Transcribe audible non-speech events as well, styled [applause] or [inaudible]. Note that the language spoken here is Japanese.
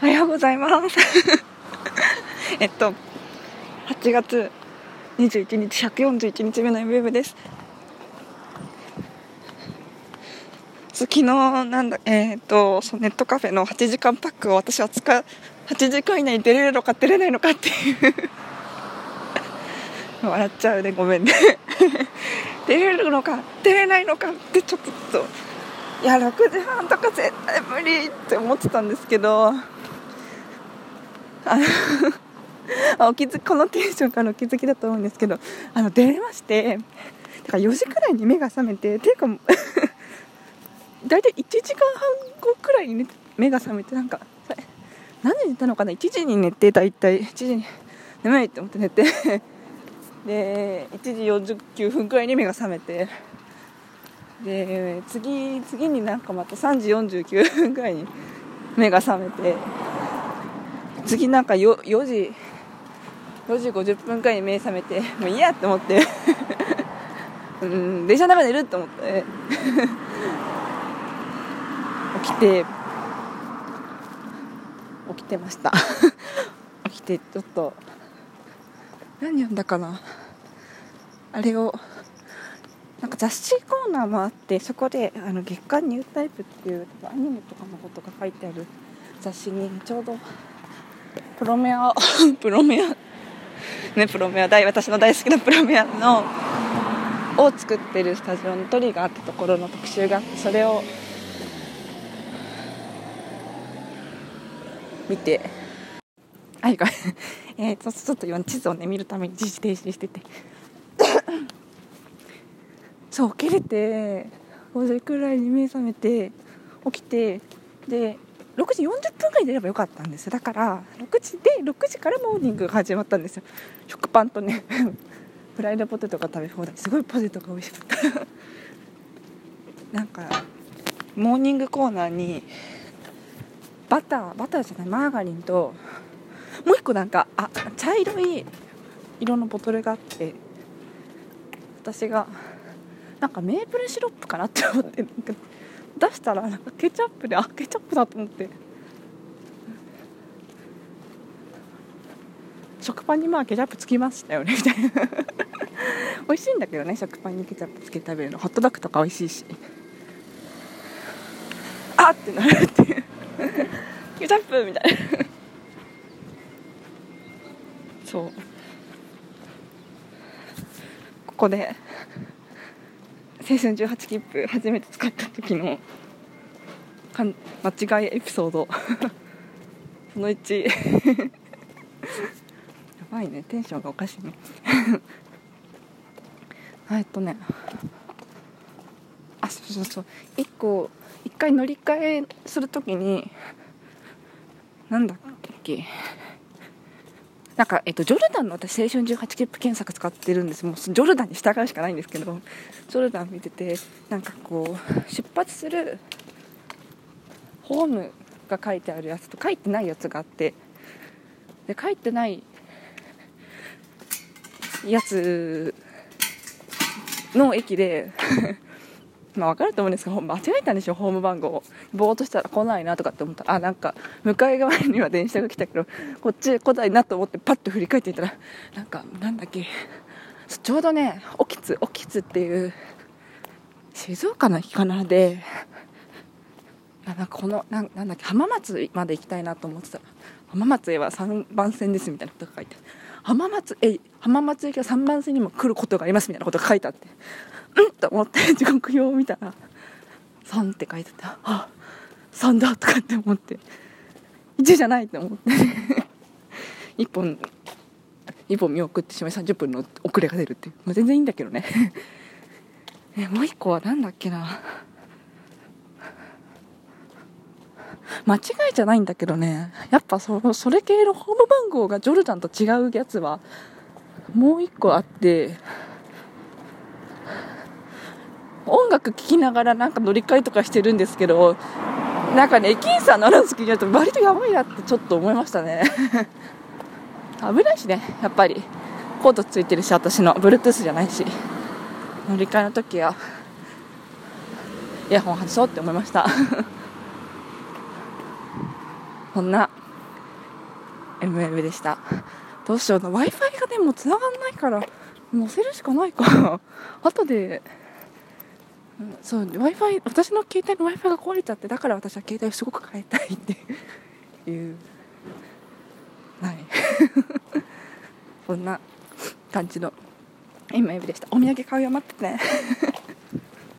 おはようございます。[laughs] えっと8月21日141日目の MWEB です。昨日なんだえー、っとそネットカフェの8時間パックを私は使う8時間以内に出れるのか出れないのかっていう。[laughs] 笑っちゃうねごめんね。[laughs] 出れるのか出れないのかってちょっといや6時半とか絶対無理って思ってたんですけどあの [laughs] お気づこのテンションからお気づきだと思うんですけどあの出れましてだから4時くらいに目が覚めてていうか [laughs] 大体1時間半後くらいに、ね、目が覚めてなんか何時に寝たのかな？1時に寝て大体1時に眠いって思って寝て [laughs] で1時49分くらいに目が覚めてで次次になんかまた3時49分くらいに目が覚めて次なんか 4, 4時4時50分くらいに目覚めてもういいやって思って。うん電車の中で寝るって思って。起きて起きてました。起きてちょっと何読んだかな。あれをなんか雑誌コーナーもあってそこであの月刊ニュータイプっていうアニメとかのことが書いてある雑誌にちょうどプロメア [laughs] プロメアねプロメア大私の大好きなプロメアのを作ってるスタジオのトリガーってところの特集があってそれを見てはいごめんえー、ちょっと今地図をね見るために一時停止してて。[coughs] そう起きれて5時くらいに目覚めて起きてで6時40分ぐらいに出ればよかったんです。だから6時で6時からモーニングが始まったんですよ。食パンとね [laughs] フライドポテトが食べ放題。すごいポテトが美味しかった。なんかモーニングコーナーにバターバターじゃないマーガリンともう一個なんかあ茶色い色のボトルがあって私がなんかメープルシロップかなって思って出したらなんかケチャップであケチャップだと思って。食パンにまあケチャップつきましたよねみたいな。[laughs] 美味しいんだけどね食パンにケチャップつけて食べるの。ホットドッグとか美味しいし。あっ！てなるってケチャップみたいな。そう。ここで青春18切符初めて使った時のかん間違いエピソード。[laughs] その1 [laughs] やばいね。テンションがおかしいね。[laughs] えっとね。あそうそうそう。1個1回乗り換えする時になんだっけ？なんか、えっと、ジョルダンの私、青春18切符検索使ってるんです。もう、ジョルダンに従うしかないんですけど、ジョルダン見てて、なんかこう、出発するホームが書いてあるやつと書いてないやつがあって、で、書いてないやつの駅でまあ分かると思うんですけど間違えたんでしょホーム番号ぼーっとしたら来ないなとかって思ったら。あなんか向かい側には電車が来たけどこっち来ないなと思ってパッと振り返ってみたらなんかなんだっけ。ちょうどね興津興津っていう静岡の駅かなでなんかこのななんだっけ浜松まで行きたいなと思ってたら浜松へは3番線ですみたいなことが書いて浜松え浜松駅は3番線にも来ることがありますみたいなことが書いてあってうんと思って時刻表を見たら3って書いててあ3だとかって思って1じゃないって思って。1本1本見送ってしまい30分の遅れが出るっていう、まあ、全然いいんだけどね。えもう1個は何だっけな。間違いじゃないんだけどね。やっぱそそれ系のホーム番号がジョルダンと違うやつはもう1個あって音楽聴きながらなんか乗り換えとかしてるんですけどなんかね駅員さんのアナウンス聞いると割とやばいなってちょっと思いましたね。危ないしねやっぱり。コードついてるし私の Bluetooth じゃないし。乗り換えの時はイヤホン外そうって思いました。こんな MM でした。どうしような w i f i がでも繋がんないから載せるしかないか。後でうんそう w i f i 私の携帯の w i f i が壊れちゃってだから私は携帯をすごく変えたいって [laughs] いう。はい。[laughs] こんな感じの今エビでした。お土産買うよ待ってね。